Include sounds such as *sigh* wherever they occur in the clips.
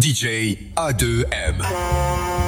DJ A2M.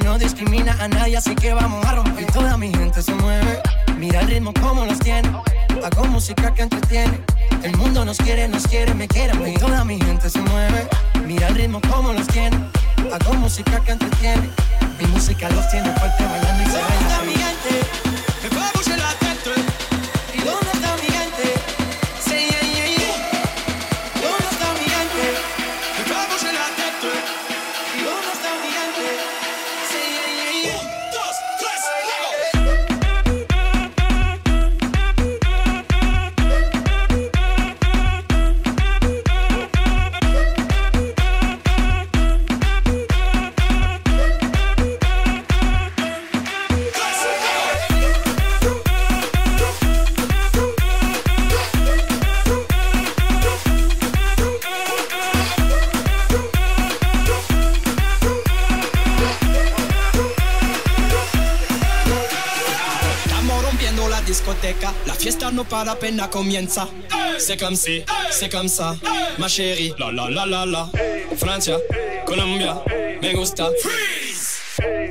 No discrimina a nadie, así que vamos a romper. Y toda mi gente se mueve. Mira el ritmo como los tiene. Hago música que entretiene. El mundo nos quiere, nos quiere, me quiere. Y toda mi gente se mueve. Mira el ritmo como los tiene. Hago música que entretiene. Mi música los tiene pena comienza. C'est comme si, c'est comme ça, ma chérie. La la la la la. Francia, Colombia, me gusta. Freeze.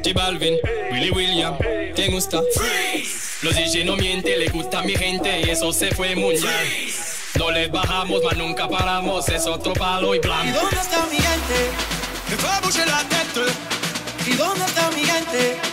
J Balvin, Willy William, te gusta. Freeze. Los DJ no mienten, le gusta a mi gente y eso se fue mundial. No les bajamos, mas nunca paramos, es otro palo y blanco. ¿Y dónde está mi gente? Me fue a la tête. ¿Y dónde está mi gente?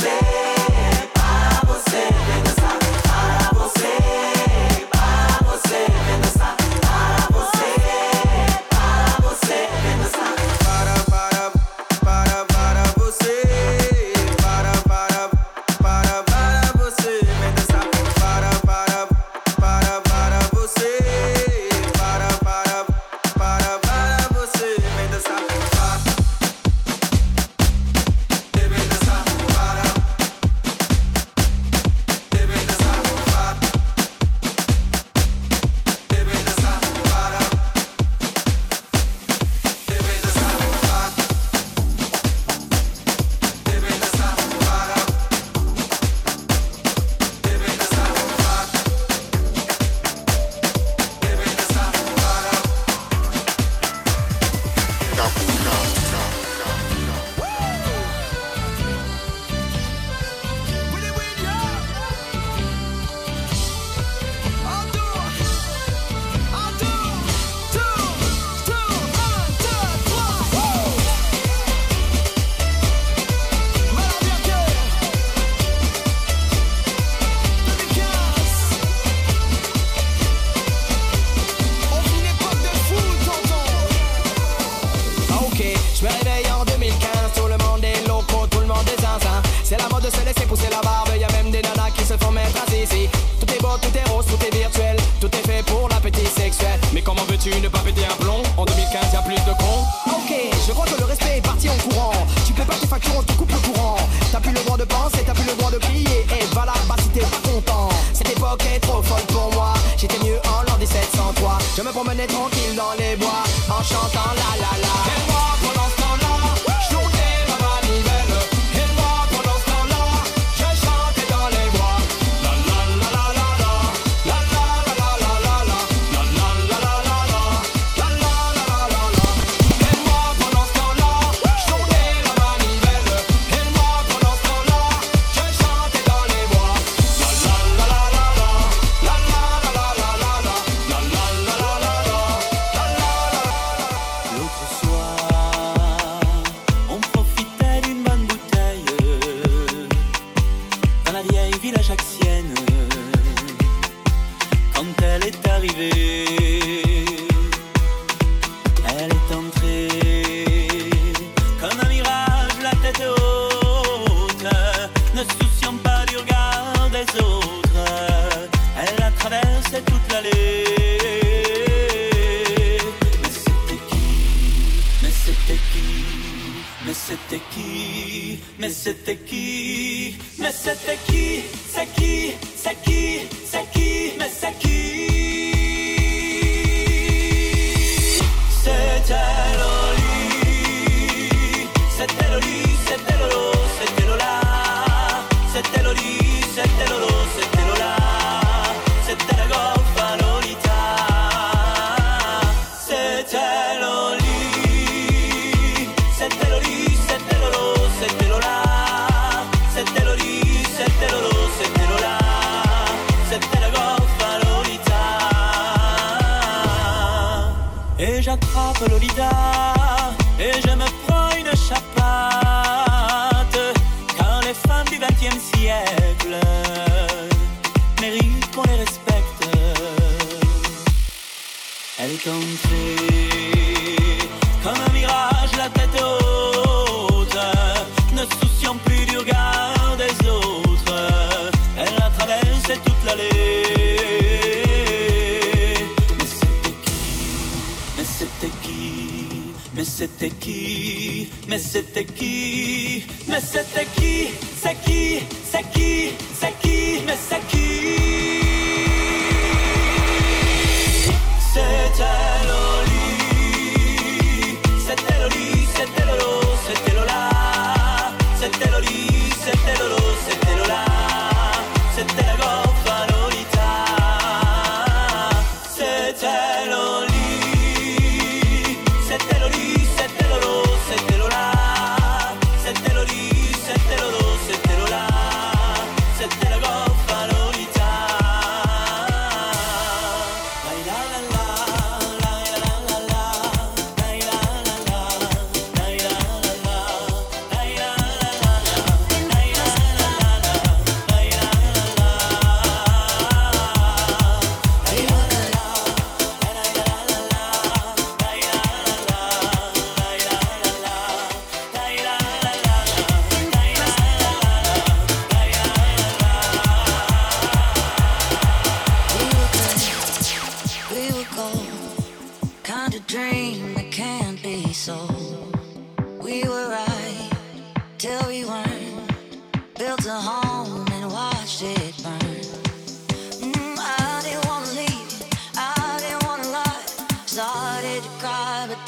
você, pra você.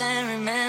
and remember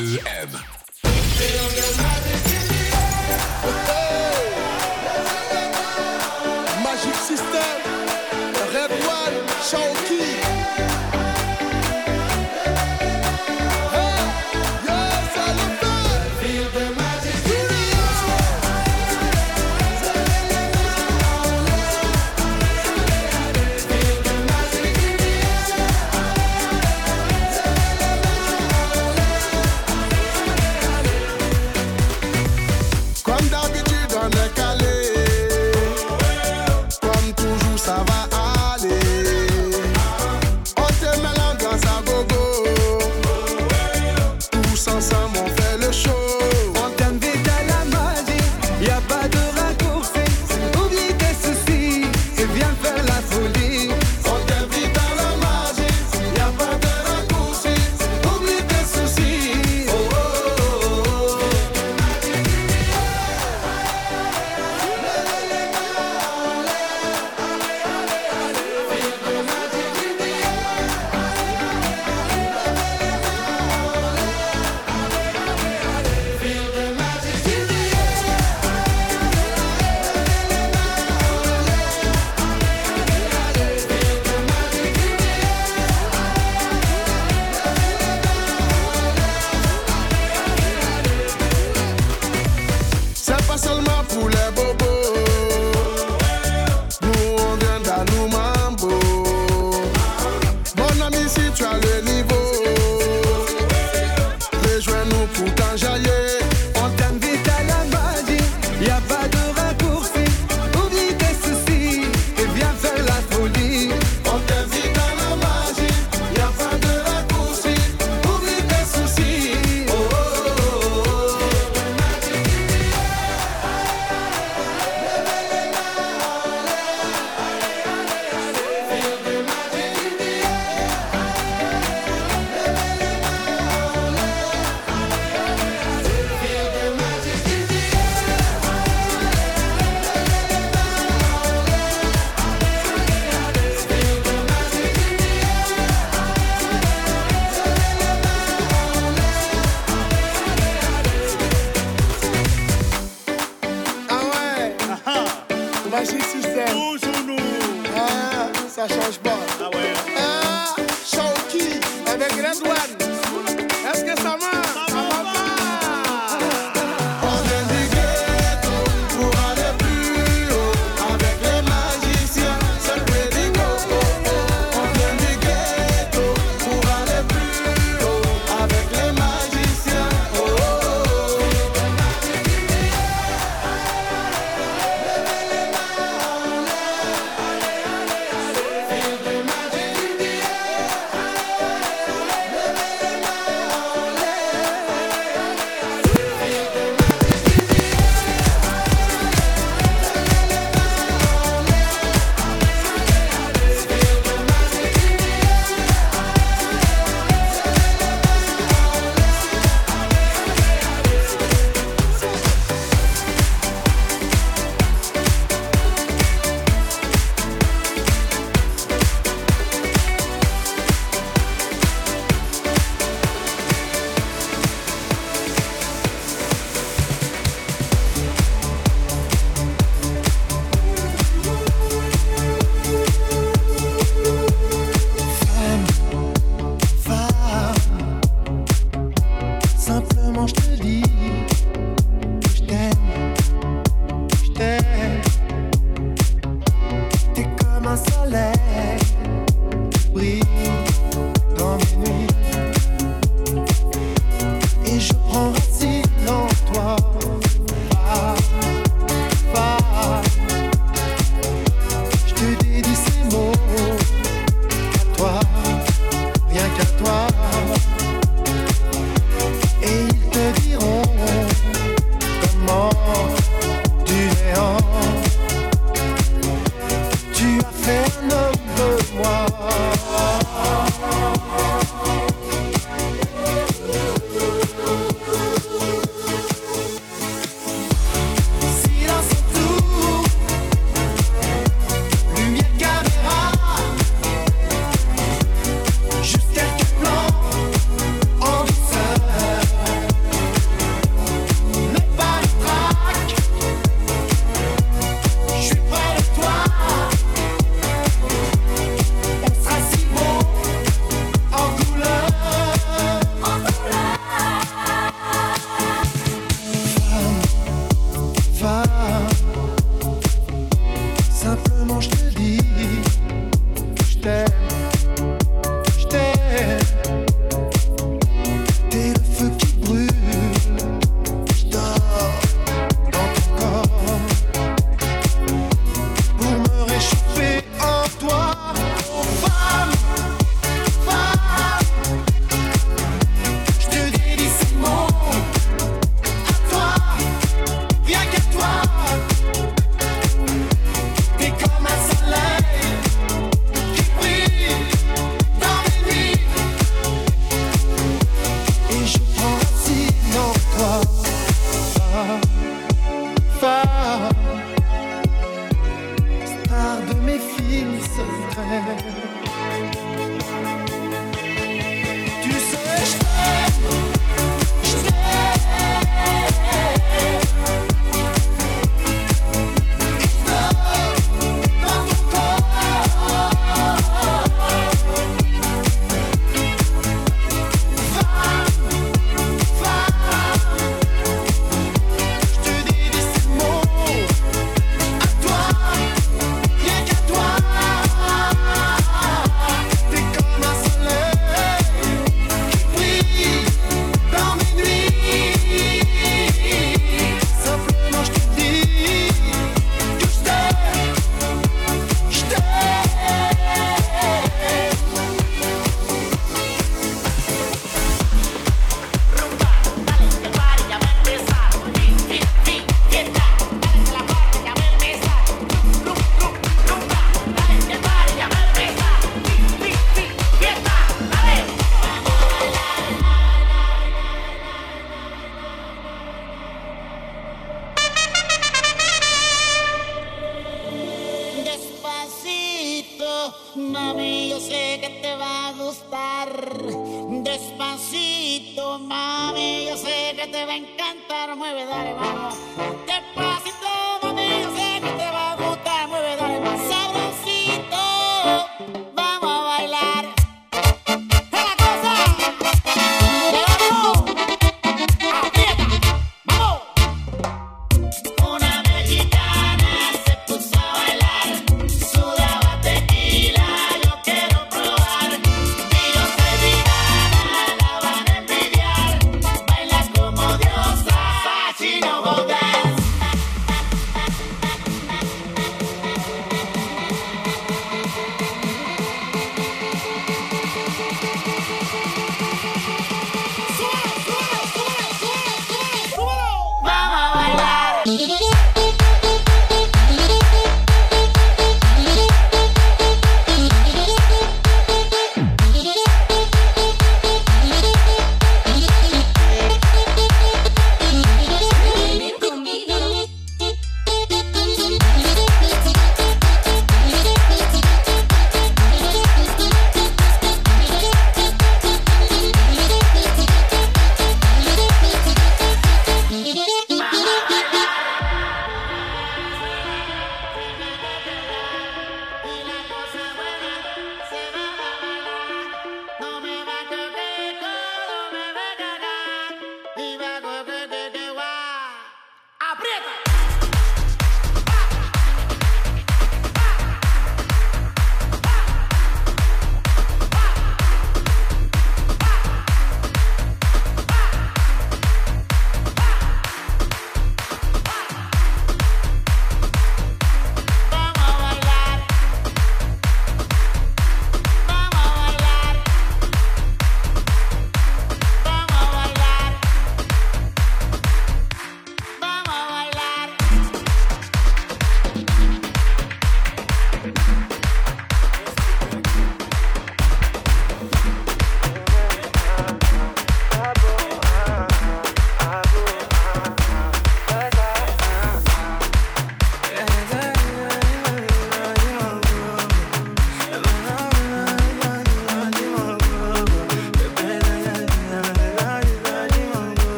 2F.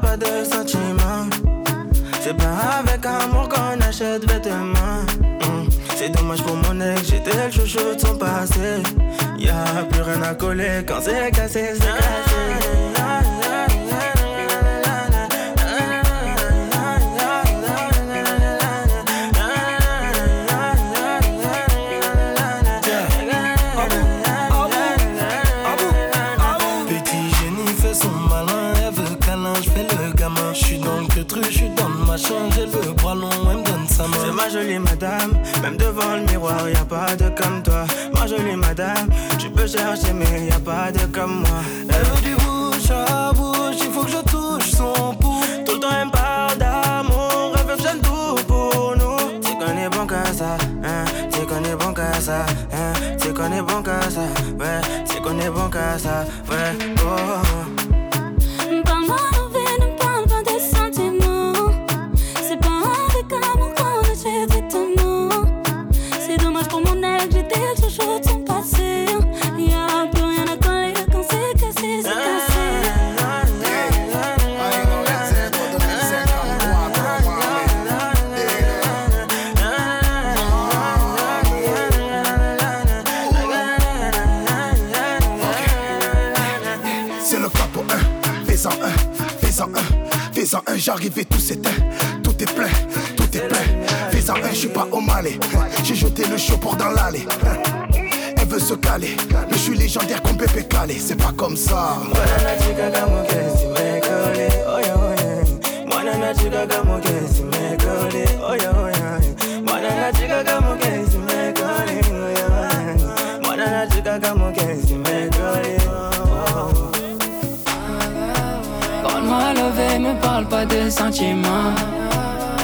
Pas de sentiments. C'est pas avec amour qu'on achète vêtements. Hmm. C'est dommage pour mon ex, j'étais le chouchou de son passé. Y'a plus rien à coller quand c'est cassé, c'est cassé. Jolie madame, même devant le miroir, y a pas de comme toi. Ma jolie madame, tu peux chercher, mais y a pas de comme moi. Elle veut du bouche à bouche, il faut que je touche son pouls. Tout le temps, elle parle d'amour, elle veut que tout pour nous. Qu'on est bon qu'à ça, hein, qu'on est bon qu'à ça, hein, qu'on est bon qu'à ça, ouais, qu'on est bon qu'à ça, ouais, oh. Malais. J'ai jeté le show pour dans l'allée. *laughs* Elle veut se caler, mais je suis légendaire comme Pépé Calé, c'est pas comme ça. me parle pas de sentiments.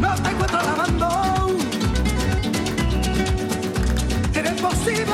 No te encuentro lavando. Eres posible,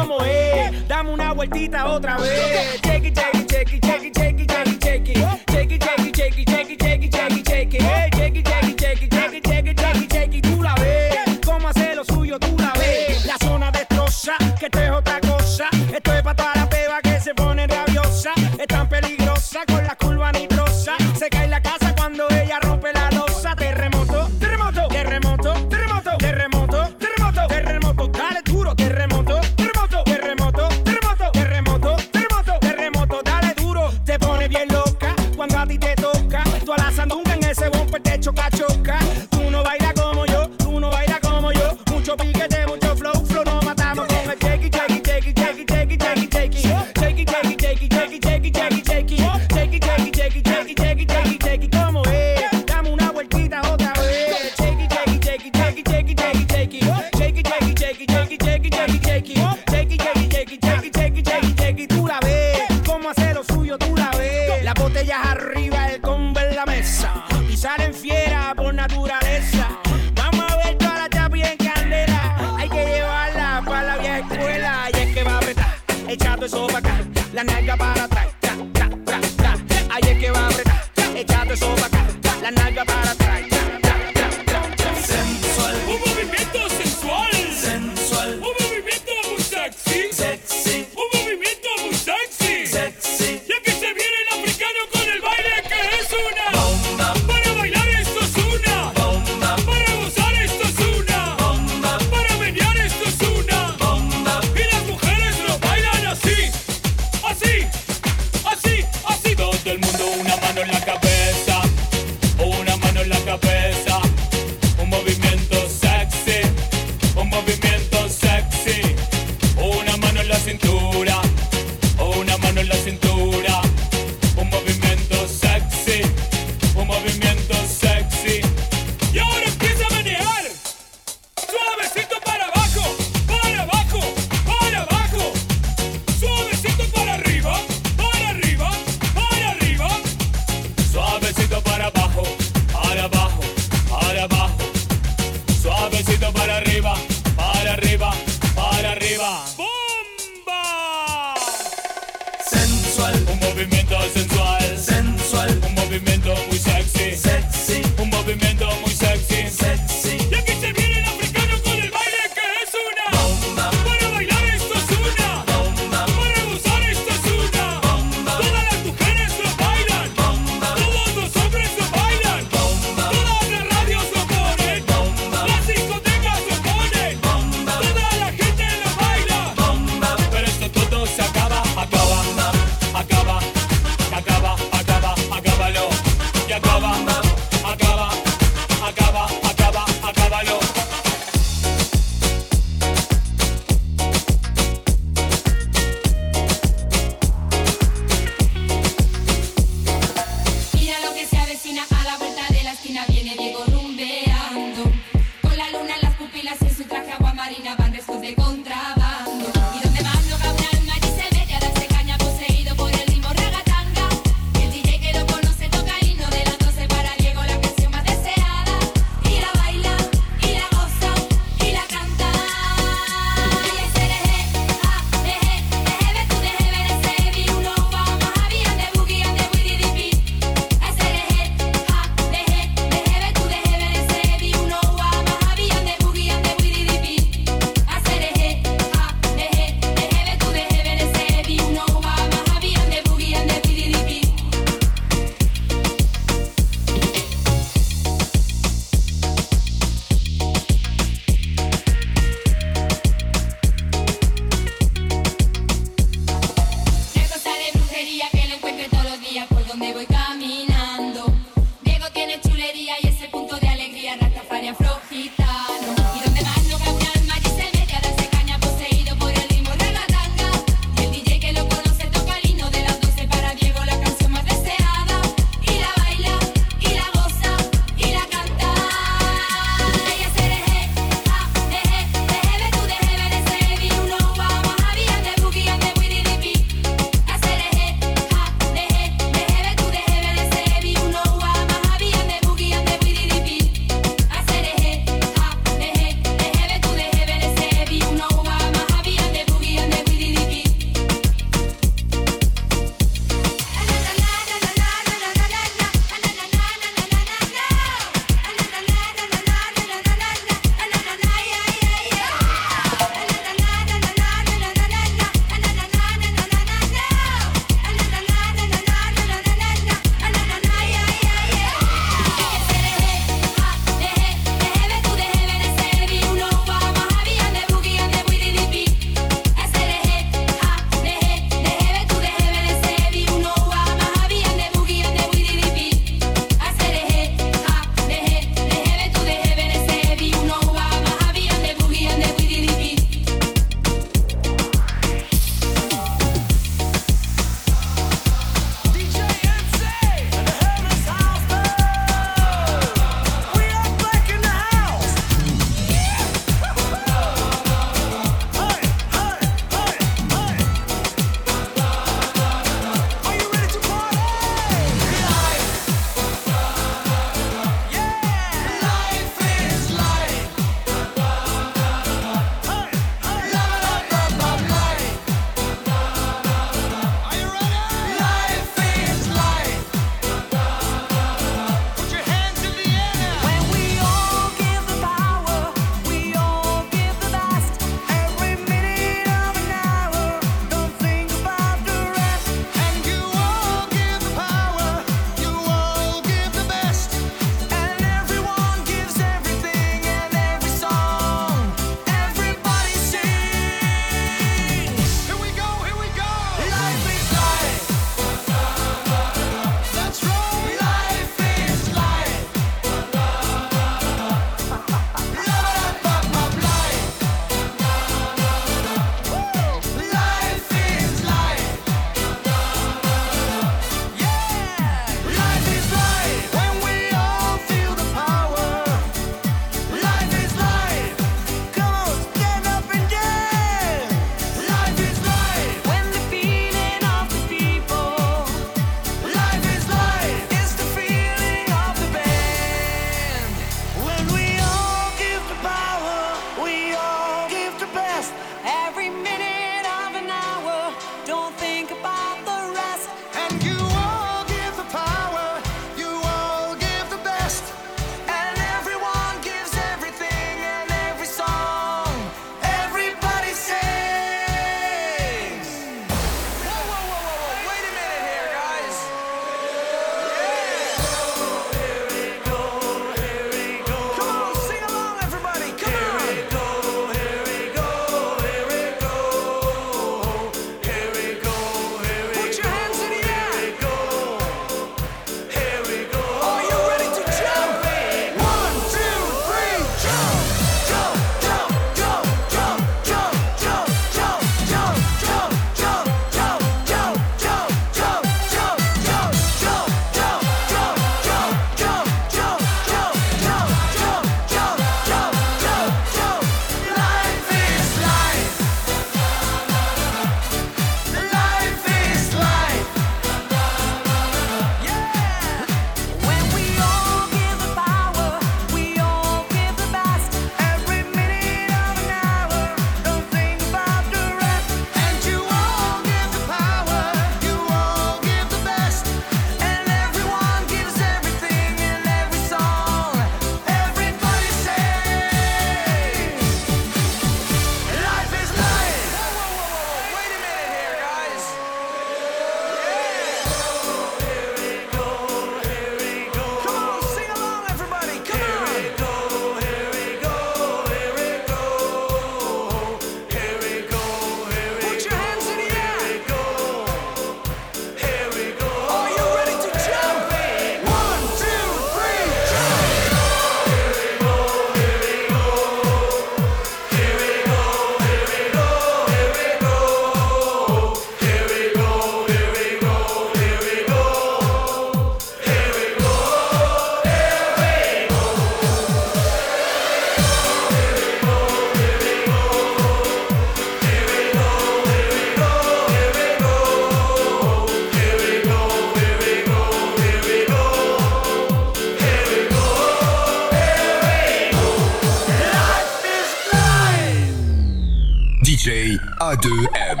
A2M.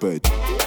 But.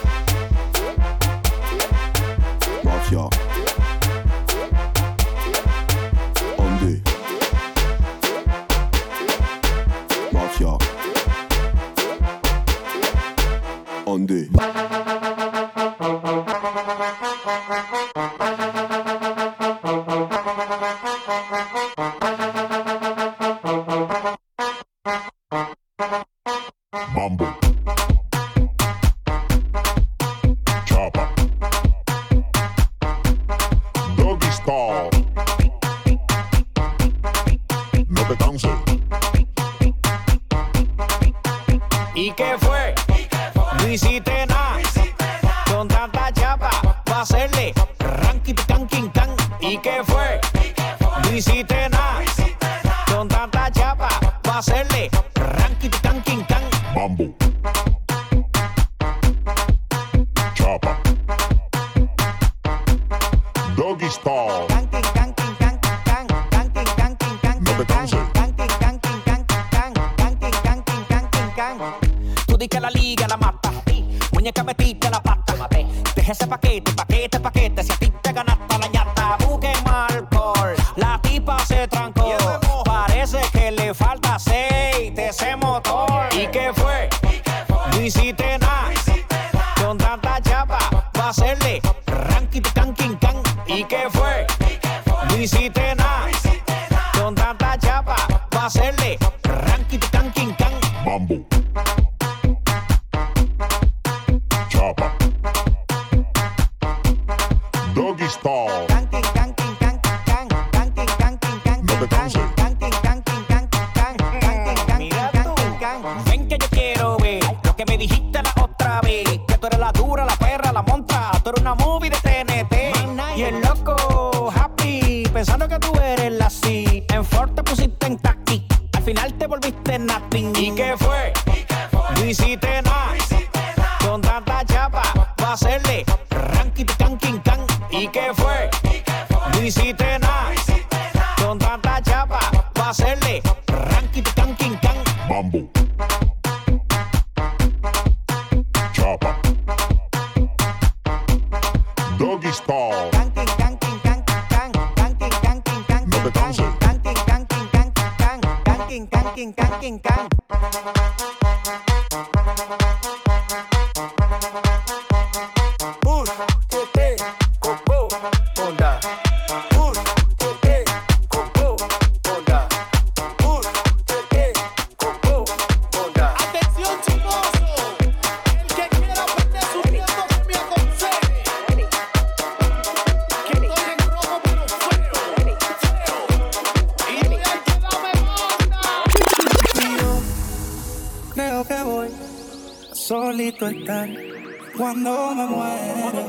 cuando me muero.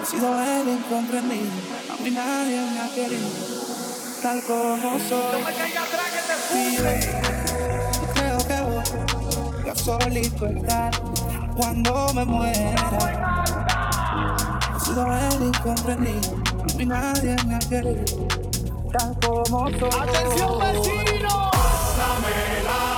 He sido el incomprendido, a mí nadie me ha querido, tal como soy. Vive, creo que voy a solito estar cuando me muera. Sido el incomprendido, a mí nadie me ha querido, tal como soy. ¡Atención, vecino! Pásamela.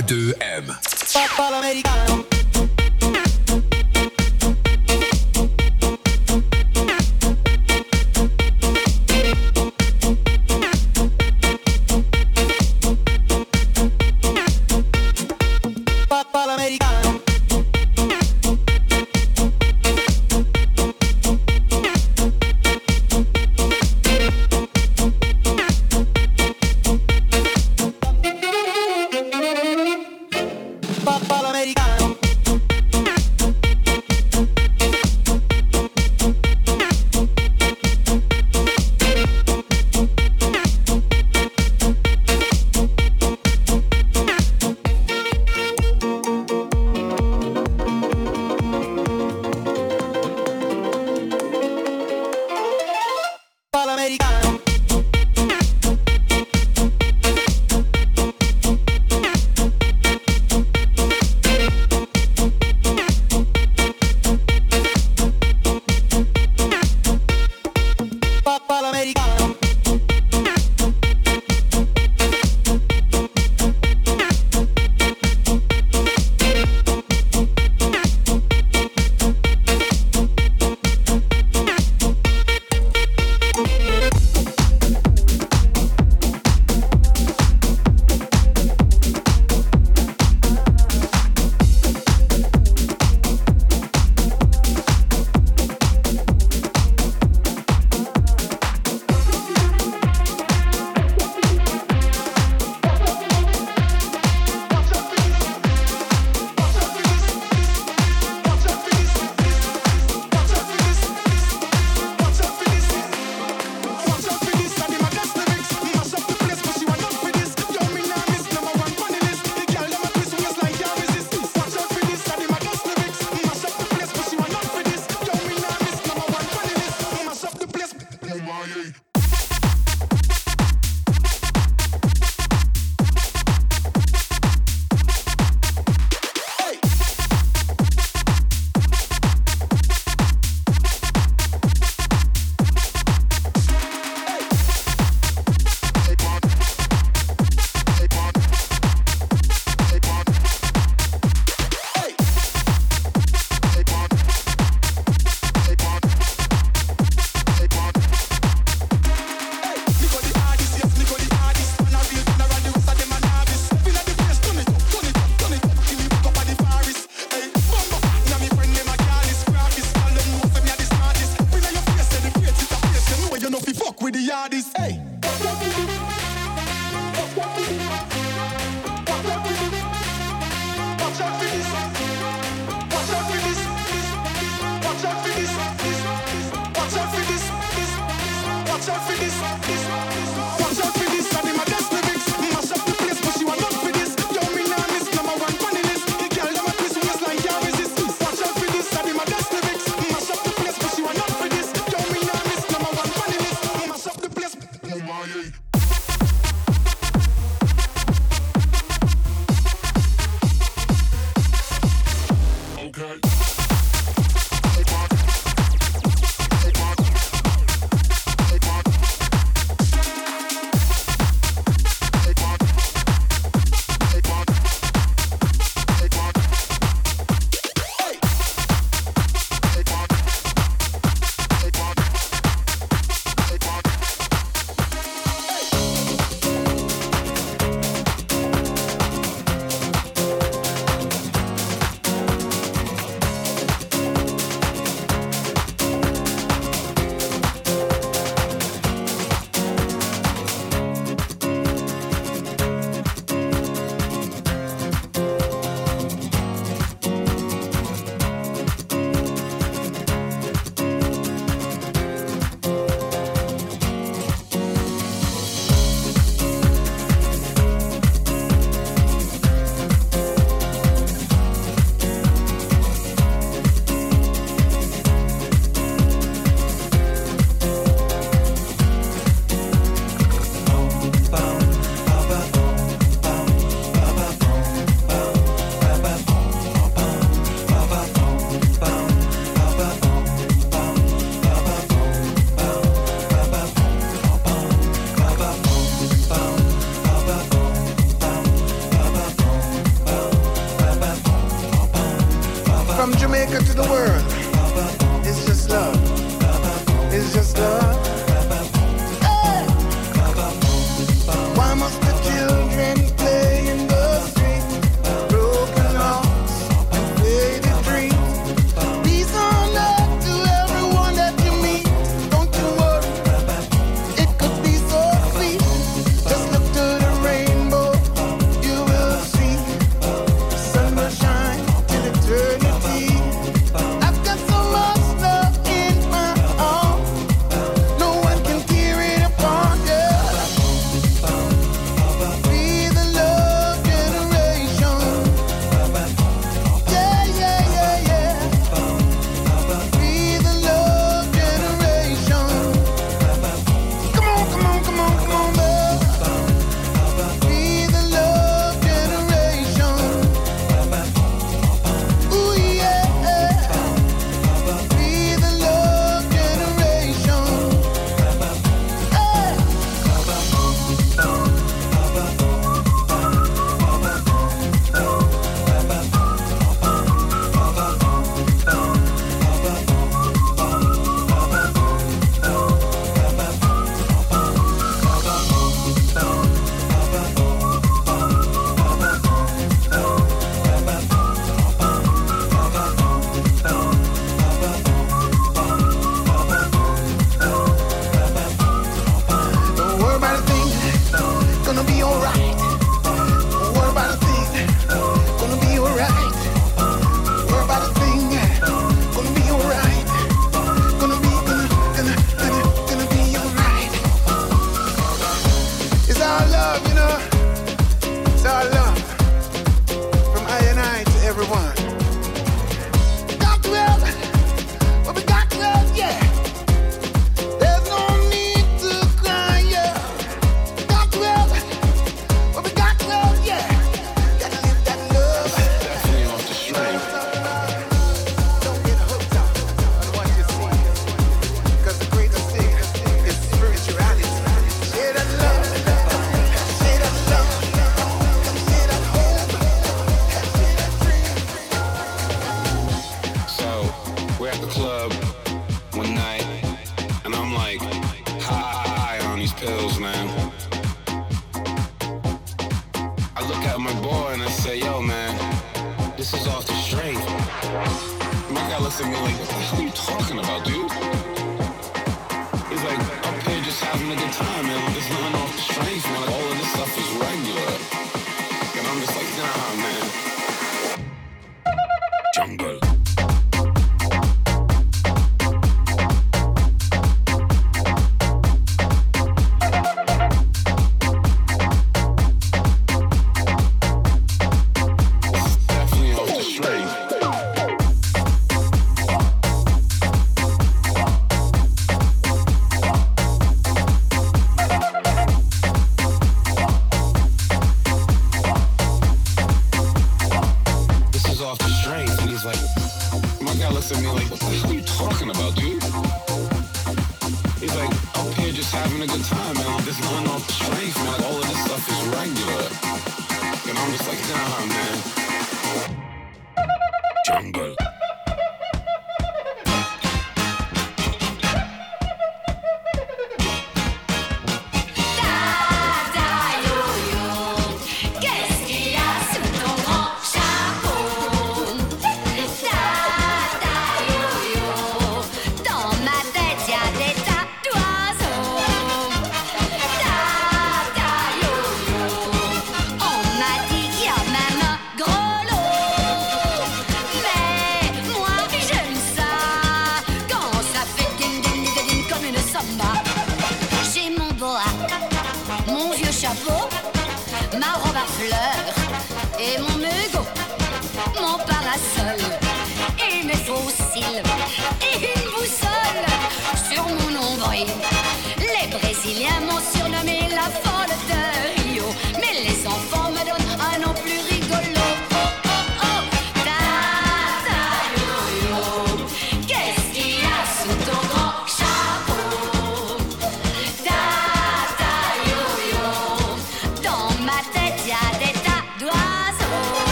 A2M.